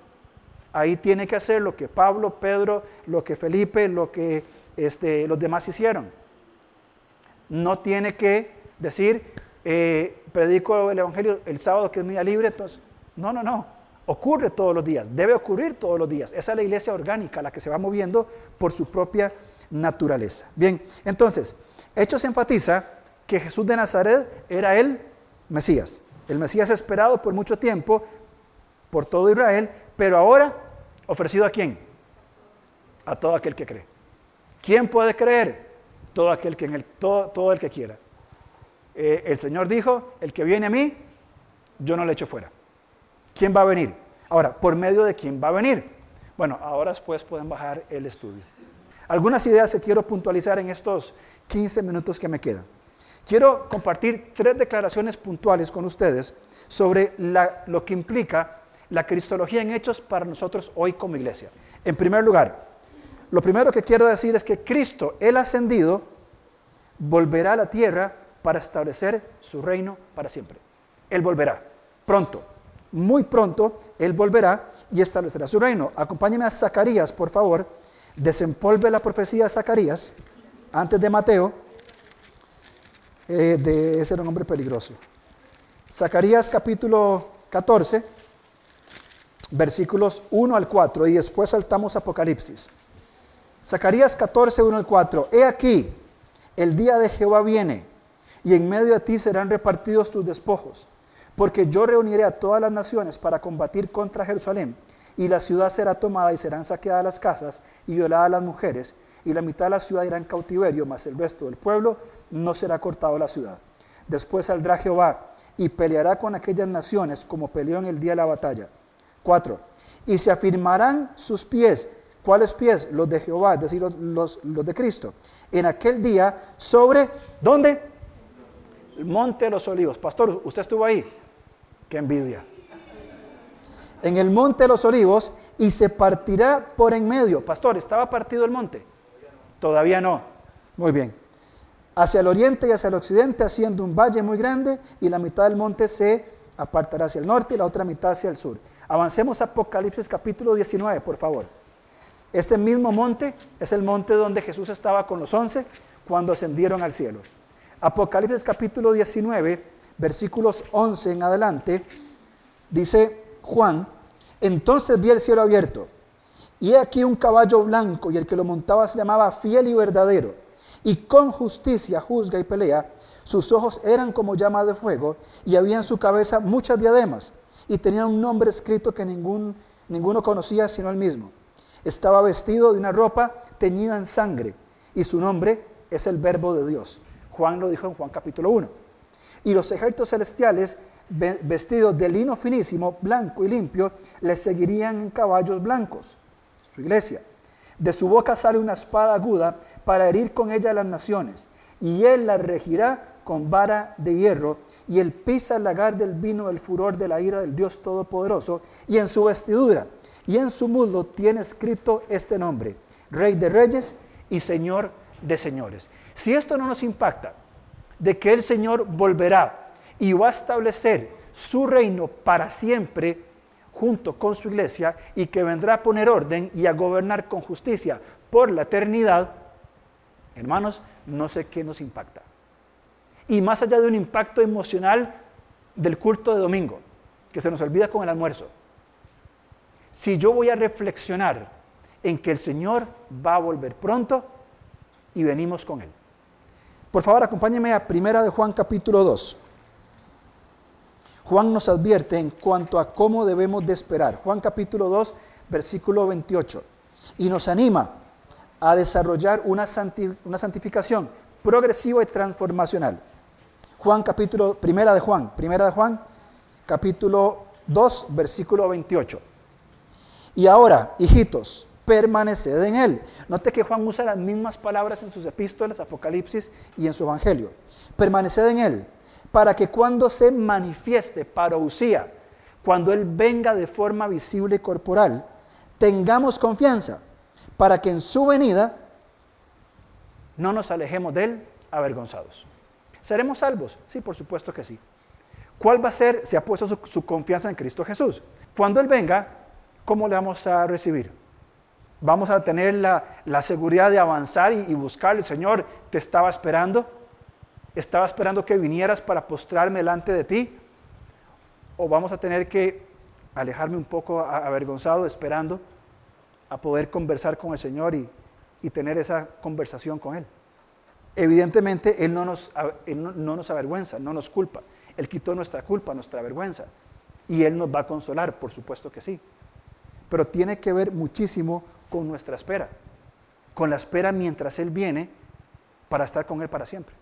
Ahí tiene que hacer lo que Pablo, Pedro, lo que Felipe, lo que este, los demás hicieron. No tiene que decir, eh, predico el Evangelio el sábado que es día libre, entonces, no, no, no. Ocurre todos los días, debe ocurrir todos los días. Esa es la iglesia orgánica, la que se va moviendo por su propia naturaleza. Bien, entonces, Hechos enfatiza que Jesús de Nazaret era el Mesías, el Mesías esperado por mucho tiempo por todo Israel, pero ahora ofrecido a quién? A todo aquel que cree. ¿Quién puede creer? Todo aquel que en el, todo, todo el que quiera. Eh, el Señor dijo, el que viene a mí, yo no le echo fuera. ¿Quién va a venir? Ahora, ¿por medio de quién va a venir? Bueno, ahora después pueden bajar el estudio. Algunas ideas que quiero puntualizar en estos 15 minutos que me quedan. Quiero compartir tres declaraciones puntuales con ustedes sobre lo que implica la cristología en hechos para nosotros hoy como iglesia. En primer lugar, lo primero que quiero decir es que Cristo, el ascendido, volverá a la tierra para establecer su reino para siempre. Él volverá, pronto muy pronto Él volverá y establecerá su reino. Acompáñeme a Zacarías, por favor. Desempolve la profecía de Zacarías antes de Mateo. Eh, de ese era un hombre peligroso. Zacarías capítulo 14, versículos 1 al 4, y después saltamos Apocalipsis. Zacarías 14, 1 al 4. He aquí, el día de Jehová viene, y en medio de ti serán repartidos tus despojos porque yo reuniré a todas las naciones para combatir contra Jerusalén, y la ciudad será tomada y serán saqueadas las casas y violadas las mujeres, y la mitad de la ciudad irá en cautiverio, mas el resto del pueblo no será cortado la ciudad. Después saldrá Jehová y peleará con aquellas naciones como peleó en el día de la batalla. 4. Y se afirmarán sus pies. ¿Cuáles pies? Los de Jehová, es decir, los, los de Cristo. En aquel día sobre, ¿dónde? El monte de los olivos. Pastor, ¿usted estuvo ahí? Envidia. En el monte de los olivos y se partirá por en medio. Pastor, ¿estaba partido el monte? Todavía no. Muy bien. Hacia el oriente y hacia el occidente, haciendo un valle muy grande, y la mitad del monte se apartará hacia el norte y la otra mitad hacia el sur. Avancemos a Apocalipsis capítulo 19, por favor. Este mismo monte es el monte donde Jesús estaba con los once cuando ascendieron al cielo. Apocalipsis capítulo 19, versículos 11 en adelante, dice Juan, entonces vi el cielo abierto, y he aquí un caballo blanco, y el que lo montaba se llamaba fiel y verdadero, y con justicia juzga y pelea. Sus ojos eran como llama de fuego, y había en su cabeza muchas diademas, y tenía un nombre escrito que ningún, ninguno conocía sino él mismo. Estaba vestido de una ropa teñida en sangre, y su nombre es el Verbo de Dios. Juan lo dijo en Juan capítulo 1. Y los ejércitos celestiales, vestidos de lino finísimo, blanco y limpio, le seguirían en caballos blancos, su iglesia. De su boca sale una espada aguda para herir con ella a las naciones, y él la regirá con vara de hierro, y él pisa el lagar del vino del furor de la ira del Dios Todopoderoso, y en su vestidura y en su muslo tiene escrito este nombre, Rey de Reyes y Señor de Señores. Si esto no nos impacta, de que el Señor volverá y va a establecer su reino para siempre junto con su iglesia y que vendrá a poner orden y a gobernar con justicia por la eternidad, hermanos, no sé qué nos impacta. Y más allá de un impacto emocional del culto de domingo, que se nos olvida con el almuerzo, si yo voy a reflexionar en que el Señor va a volver pronto y venimos con Él. Por favor, acompáñeme a Primera de Juan capítulo 2. Juan nos advierte en cuanto a cómo debemos de esperar. Juan capítulo 2, versículo 28. Y nos anima a desarrollar una, una santificación progresiva y transformacional. Juan capítulo, primera de Juan, primera de Juan, capítulo 2, versículo 28. Y ahora, hijitos, permaneced en Él. Note que Juan usa las mismas palabras en sus epístolas, Apocalipsis y en su Evangelio. Permaneced en Él, para que cuando se manifieste parousia, cuando Él venga de forma visible y corporal, tengamos confianza, para que en su venida no nos alejemos de Él avergonzados. ¿Seremos salvos? Sí, por supuesto que sí. ¿Cuál va a ser? Se ha puesto su, su confianza en Cristo Jesús. Cuando Él venga, ¿cómo le vamos a recibir? Vamos a tener la, seguridad de avanzar y, y, buscar. El Señor te estaba esperando. Estaba esperando que vinieras para postrarme delante de ti. O vamos a tener que alejarme un poco avergonzado esperando a poder conversar con el Señor y, tener esa conversación con Él. Evidentemente Él no nos, no, no nos avergüenza, no nos culpa. Él quitó nuestra culpa, nuestra vergüenza. Y Él nos va a consolar, por supuesto que sí. Pero tiene que ver muchísimo con nuestra espera, con la espera mientras Él viene para estar con Él para siempre.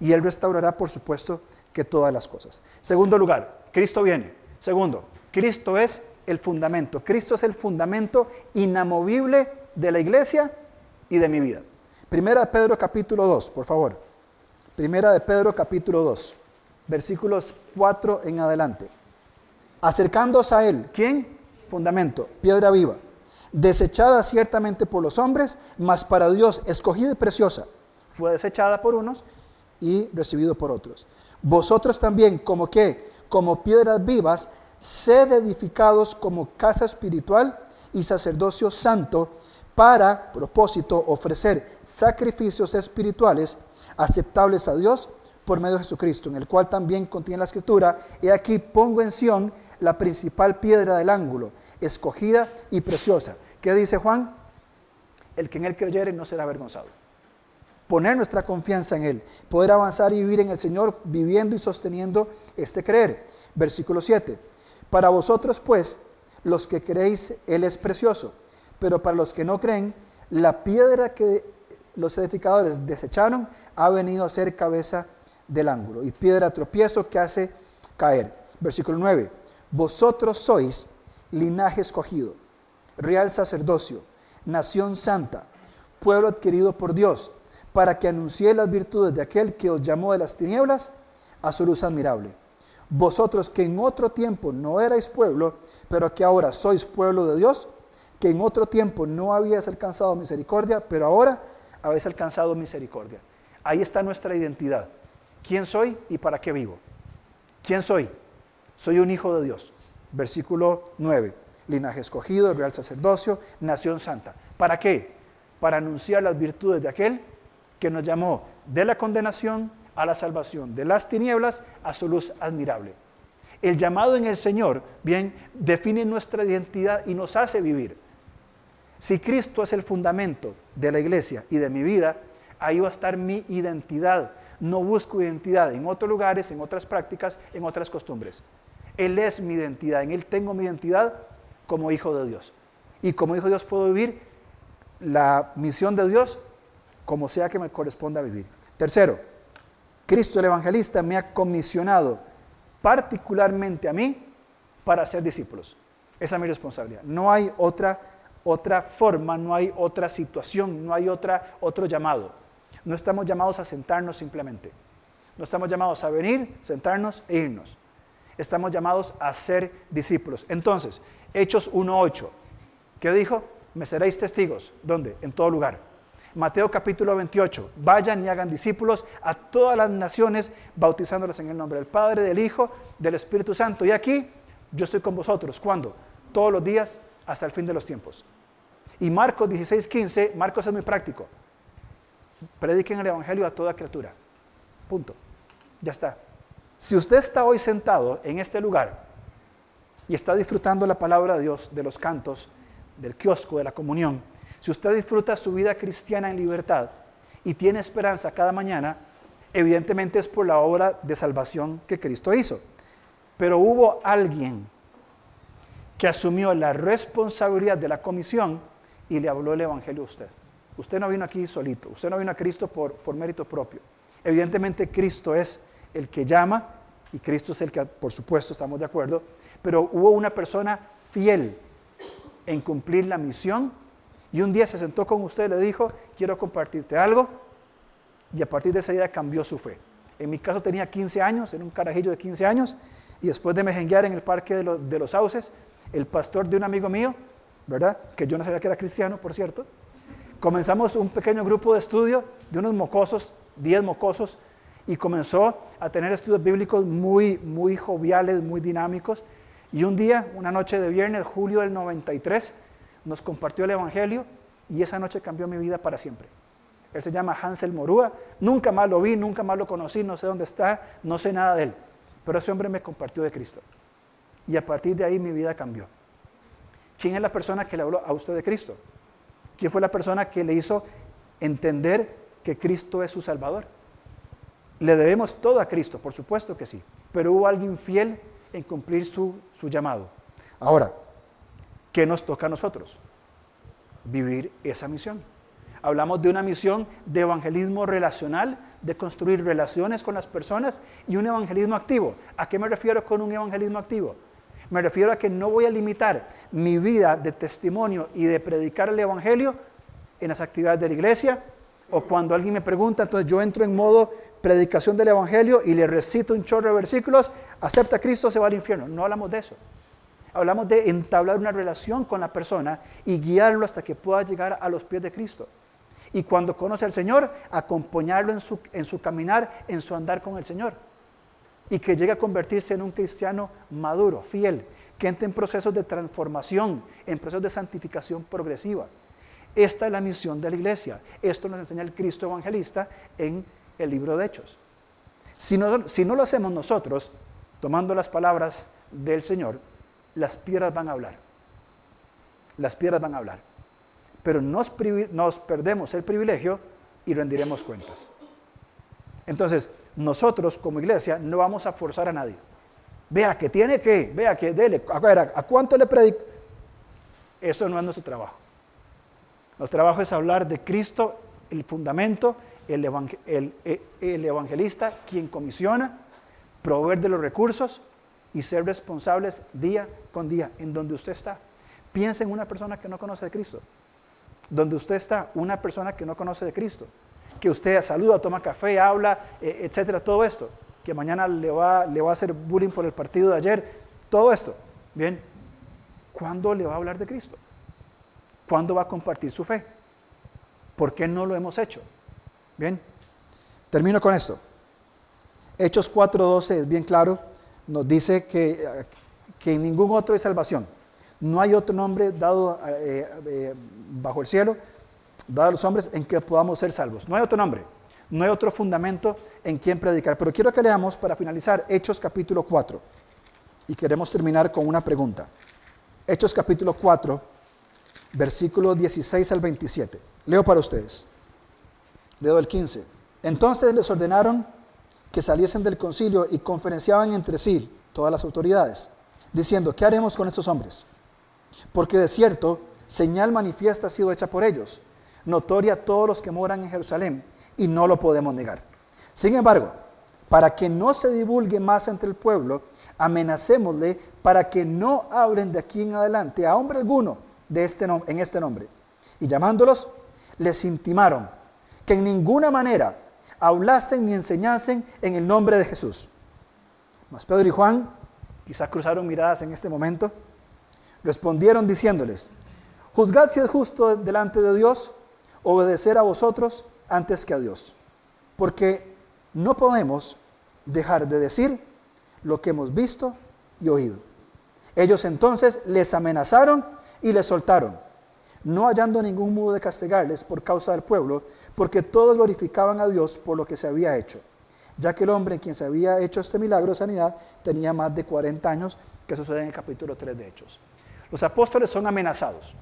Y Él restaurará, por supuesto, que todas las cosas. Segundo lugar, Cristo viene. Segundo, Cristo es el fundamento. Cristo es el fundamento inamovible de la iglesia y de mi vida. Primera de Pedro capítulo 2, por favor. Primera de Pedro capítulo 2, versículos 4 en adelante. Acercándose a Él, ¿quién? Fundamento, piedra viva desechada ciertamente por los hombres, mas para Dios escogida y preciosa. Fue desechada por unos y recibido por otros. Vosotros también, como que, como piedras vivas, sed edificados como casa espiritual y sacerdocio santo para propósito ofrecer sacrificios espirituales aceptables a Dios por medio de Jesucristo, en el cual también contiene la escritura, y aquí pongo en Sión la principal piedra del ángulo, escogida y preciosa. ¿Qué dice Juan? El que en él creyere no será avergonzado. Poner nuestra confianza en Él, poder avanzar y vivir en el Señor, viviendo y sosteniendo este creer. Versículo 7. Para vosotros, pues, los que creéis, Él es precioso. Pero para los que no creen, la piedra que los edificadores desecharon ha venido a ser cabeza del ángulo y piedra tropiezo que hace caer. Versículo 9. Vosotros sois linaje escogido, real sacerdocio, nación santa, pueblo adquirido por Dios, para que anuncie las virtudes de aquel que os llamó de las tinieblas a su luz admirable. Vosotros que en otro tiempo no erais pueblo, pero que ahora sois pueblo de Dios, que en otro tiempo no habíais alcanzado misericordia, pero ahora habéis alcanzado misericordia. Ahí está nuestra identidad. ¿Quién soy y para qué vivo? ¿Quién soy? Soy un hijo de Dios. Versículo 9. Linaje escogido, real sacerdocio, nación santa. ¿Para qué? Para anunciar las virtudes de aquel que nos llamó de la condenación a la salvación, de las tinieblas a su luz admirable. El llamado en el Señor, bien, define nuestra identidad y nos hace vivir. Si Cristo es el fundamento de la iglesia y de mi vida, ahí va a estar mi identidad. No busco identidad en otros lugares, en otras prácticas, en otras costumbres. Él es mi identidad, en Él tengo mi identidad como hijo de Dios. Y como hijo de Dios puedo vivir la misión de Dios como sea que me corresponda vivir. Tercero, Cristo el Evangelista me ha comisionado particularmente a mí para ser discípulos. Esa es mi responsabilidad. No hay otra, otra forma, no hay otra situación, no hay otra, otro llamado. No estamos llamados a sentarnos simplemente. No estamos llamados a venir, sentarnos e irnos. Estamos llamados a ser discípulos. Entonces, Hechos 1.8, ¿qué dijo? Me seréis testigos. ¿Dónde? En todo lugar. Mateo capítulo 28, vayan y hagan discípulos a todas las naciones, bautizándolas en el nombre del Padre, del Hijo, del Espíritu Santo. Y aquí yo estoy con vosotros. ¿Cuándo? Todos los días hasta el fin de los tiempos. Y Marcos 16.15, Marcos es muy práctico. Prediquen el Evangelio a toda criatura. Punto. Ya está. Si usted está hoy sentado en este lugar y está disfrutando la palabra de Dios, de los cantos, del kiosco, de la comunión, si usted disfruta su vida cristiana en libertad y tiene esperanza cada mañana, evidentemente es por la obra de salvación que Cristo hizo. Pero hubo alguien que asumió la responsabilidad de la comisión y le habló el Evangelio a usted. Usted no vino aquí solito, usted no vino a Cristo por, por mérito propio. Evidentemente Cristo es el que llama y Cristo es el que, por supuesto, estamos de acuerdo, pero hubo una persona fiel en cumplir la misión y un día se sentó con usted y le dijo, quiero compartirte algo. Y a partir de esa día cambió su fe. En mi caso tenía 15 años, era un carajillo de 15 años. Y después de mejenguear en el parque de, de los sauces, el pastor de un amigo mío, ¿verdad? Que yo no sabía que era cristiano, por cierto. Comenzamos un pequeño grupo de estudio de unos mocosos, 10 mocosos, y comenzó a tener estudios bíblicos muy, muy joviales, muy dinámicos. Y un día, una noche de viernes, julio del 93, nos compartió el Evangelio y esa noche cambió mi vida para siempre. Él se llama Hansel Morúa, nunca más lo vi, nunca más lo conocí, no sé dónde está, no sé nada de él, pero ese hombre me compartió de Cristo. Y a partir de ahí mi vida cambió. ¿Quién es la persona que le habló a usted de Cristo? ¿Quién fue la persona que le hizo entender que Cristo es su Salvador? Le debemos todo a Cristo, por supuesto que sí, pero hubo alguien fiel en cumplir su, su llamado. Ahora, ¿Qué nos toca a nosotros? Vivir esa misión. Hablamos de una misión de evangelismo relacional, de construir relaciones con las personas y un evangelismo activo. ¿A qué me refiero con un evangelismo activo? Me refiero a que no voy a limitar mi vida de testimonio y de predicar el evangelio en las actividades de la iglesia o cuando alguien me pregunta, entonces yo entro en modo predicación del evangelio y le recito un chorro de versículos, acepta a Cristo, se va al infierno. No hablamos de eso. Hablamos de entablar una relación con la persona y guiarlo hasta que pueda llegar a los pies de Cristo. Y cuando conoce al Señor, acompañarlo en su, en su caminar, en su andar con el Señor. Y que llegue a convertirse en un cristiano maduro, fiel, que entre en procesos de transformación, en procesos de santificación progresiva. Esta es la misión de la iglesia. Esto nos enseña el Cristo evangelista en el libro de Hechos. Si no, si no lo hacemos nosotros, tomando las palabras del Señor, las piedras van a hablar. Las piedras van a hablar. Pero nos, nos perdemos el privilegio y rendiremos cuentas. Entonces, nosotros como iglesia no vamos a forzar a nadie. Vea que tiene que, vea que dele, a, ver, ¿a cuánto le predico? Eso no es nuestro trabajo. Nuestro trabajo es hablar de Cristo, el fundamento, el, el evangelista, quien comisiona, proveer de los recursos y ser responsables día con día en donde usted está. Piensa en una persona que no conoce de Cristo. Donde usted está, una persona que no conoce de Cristo. Que usted saluda, toma café, habla, e, etcétera, todo esto. Que mañana le va, le va a hacer bullying por el partido de ayer. Todo esto. Bien. ¿Cuándo le va a hablar de Cristo? ¿Cuándo va a compartir su fe? ¿Por qué no lo hemos hecho? Bien. Termino con esto. Hechos 4.12 es bien claro. Nos dice que, que en ningún otro hay salvación no hay otro nombre dado eh, eh, bajo el cielo, dado a los hombres, en que podamos ser salvos. No hay otro nombre, no hay otro fundamento en quien predicar. Pero quiero que leamos para finalizar Hechos capítulo 4. Y queremos terminar con una pregunta. Hechos capítulo 4, versículos 16 al 27. Leo para ustedes. Leo el 15. Entonces les ordenaron que saliesen del concilio y conferenciaban entre sí todas las autoridades, diciendo, ¿qué haremos con estos hombres? Porque de cierto, señal manifiesta ha sido hecha por ellos, notoria a todos los que moran en Jerusalén, y no lo podemos negar. Sin embargo, para que no se divulgue más entre el pueblo, amenacémosle para que no hablen de aquí en adelante a hombre alguno de este en este nombre. Y llamándolos, les intimaron que en ninguna manera hablasen ni enseñasen en el nombre de Jesús. Mas Pedro y Juan quizás cruzaron miradas en este momento Respondieron diciéndoles, juzgad si es justo delante de Dios obedecer a vosotros antes que a Dios, porque no podemos dejar de decir lo que hemos visto y oído. Ellos entonces les amenazaron y les soltaron, no hallando ningún modo de castigarles por causa del pueblo, porque todos glorificaban a Dios por lo que se había hecho, ya que el hombre en quien se había hecho este milagro de sanidad tenía más de 40 años, que sucede en el capítulo 3 de Hechos. Los apóstoles son amenazados.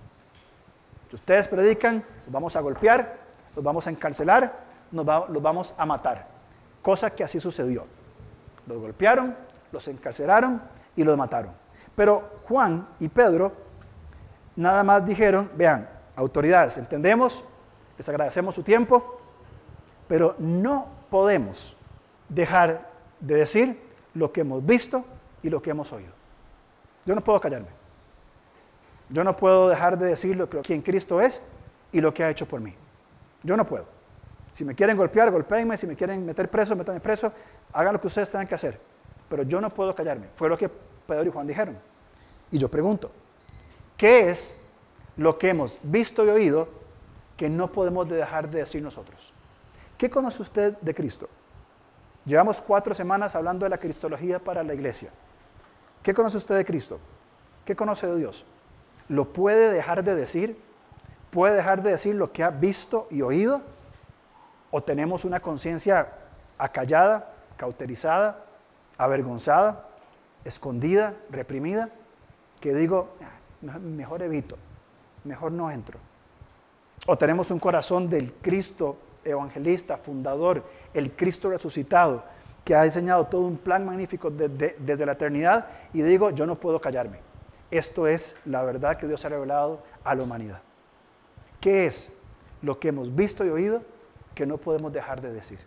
Si ustedes predican, los vamos a golpear, los vamos a encarcelar, los vamos a matar. Cosa que así sucedió. Los golpearon, los encarcelaron y los mataron. Pero Juan y Pedro nada más dijeron, vean, autoridades, entendemos, les agradecemos su tiempo, pero no podemos dejar de decir lo que hemos visto y lo que hemos oído. Yo no puedo callarme. Yo no puedo dejar de decir lo que, quién Cristo es y lo que ha hecho por mí. Yo no puedo. Si me quieren golpear, golpeenme. Si me quieren meter preso, métanme preso. Hagan lo que ustedes tengan que hacer. Pero yo no puedo callarme. Fue lo que Pedro y Juan dijeron. Y yo pregunto, ¿qué es lo que hemos visto y oído que no podemos dejar de decir nosotros? ¿Qué conoce usted de Cristo? Llevamos cuatro semanas hablando de la cristología para la iglesia. ¿Qué conoce usted de Cristo? ¿Qué conoce de Dios? ¿Lo puede dejar de decir? ¿Puede dejar de decir lo que ha visto y oído? ¿O tenemos una conciencia acallada, cauterizada, avergonzada, escondida, reprimida? Que digo, ah, mejor evito, mejor no entro. O tenemos un corazón del Cristo evangelista, fundador, el Cristo resucitado, que ha diseñado todo un plan magnífico desde la eternidad y digo, yo no puedo callarme. Esto es la verdad que Dios ha revelado a la humanidad. ¿Qué es lo que hemos visto y oído que no podemos dejar de decir?